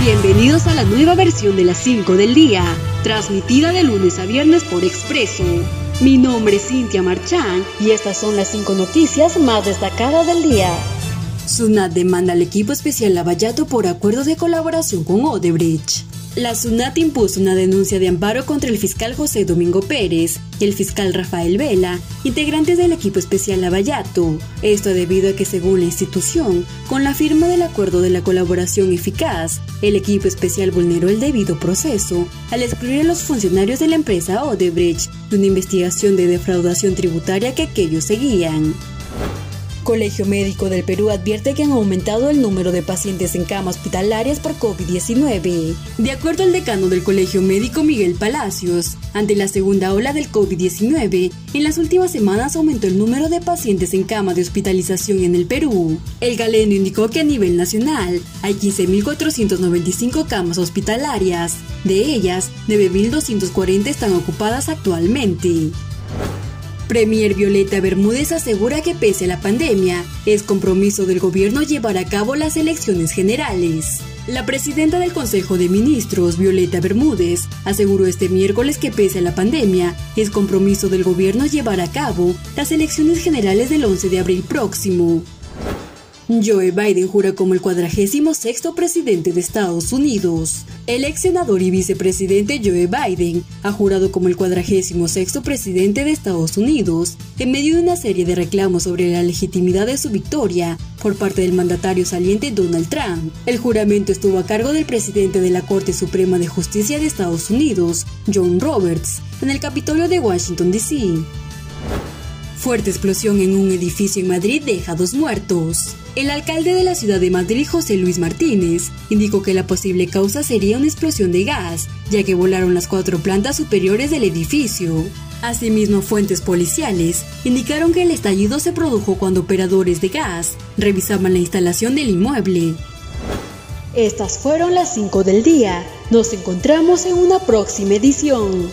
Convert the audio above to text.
Bienvenidos a la nueva versión de las 5 del día, transmitida de lunes a viernes por Expreso. Mi nombre es Cintia Marchán y estas son las 5 noticias más destacadas del día. SUNAT demanda al equipo especial Lavallato por acuerdo de colaboración con Odebrecht. La SUNAT impuso una denuncia de amparo contra el fiscal José Domingo Pérez y el fiscal Rafael Vela, integrantes del equipo especial Lavallato. Esto debido a que, según la institución, con la firma del acuerdo de la colaboración eficaz, el equipo especial vulneró el debido proceso al excluir a los funcionarios de la empresa Odebrecht de una investigación de defraudación tributaria que aquellos seguían. Colegio Médico del Perú advierte que han aumentado el número de pacientes en camas hospitalarias por COVID-19. De acuerdo al decano del Colegio Médico Miguel Palacios, ante la segunda ola del COVID-19, en las últimas semanas aumentó el número de pacientes en cama de hospitalización en el Perú. El galeno indicó que a nivel nacional hay 15.495 camas hospitalarias. De ellas, 9.240 están ocupadas actualmente. Premier Violeta Bermúdez asegura que pese a la pandemia, es compromiso del gobierno llevar a cabo las elecciones generales. La presidenta del Consejo de Ministros, Violeta Bermúdez, aseguró este miércoles que pese a la pandemia, es compromiso del gobierno llevar a cabo las elecciones generales del 11 de abril próximo. Joe Biden jura como el cuadragésimo sexto presidente de Estados Unidos. El ex senador y vicepresidente Joe Biden ha jurado como el cuadragésimo sexto presidente de Estados Unidos en medio de una serie de reclamos sobre la legitimidad de su victoria por parte del mandatario saliente Donald Trump. El juramento estuvo a cargo del presidente de la Corte Suprema de Justicia de Estados Unidos, John Roberts, en el Capitolio de Washington, D.C. Fuerte explosión en un edificio en Madrid deja dos muertos. El alcalde de la ciudad de Madrid, José Luis Martínez, indicó que la posible causa sería una explosión de gas, ya que volaron las cuatro plantas superiores del edificio. Asimismo, fuentes policiales indicaron que el estallido se produjo cuando operadores de gas revisaban la instalación del inmueble. Estas fueron las 5 del día. Nos encontramos en una próxima edición.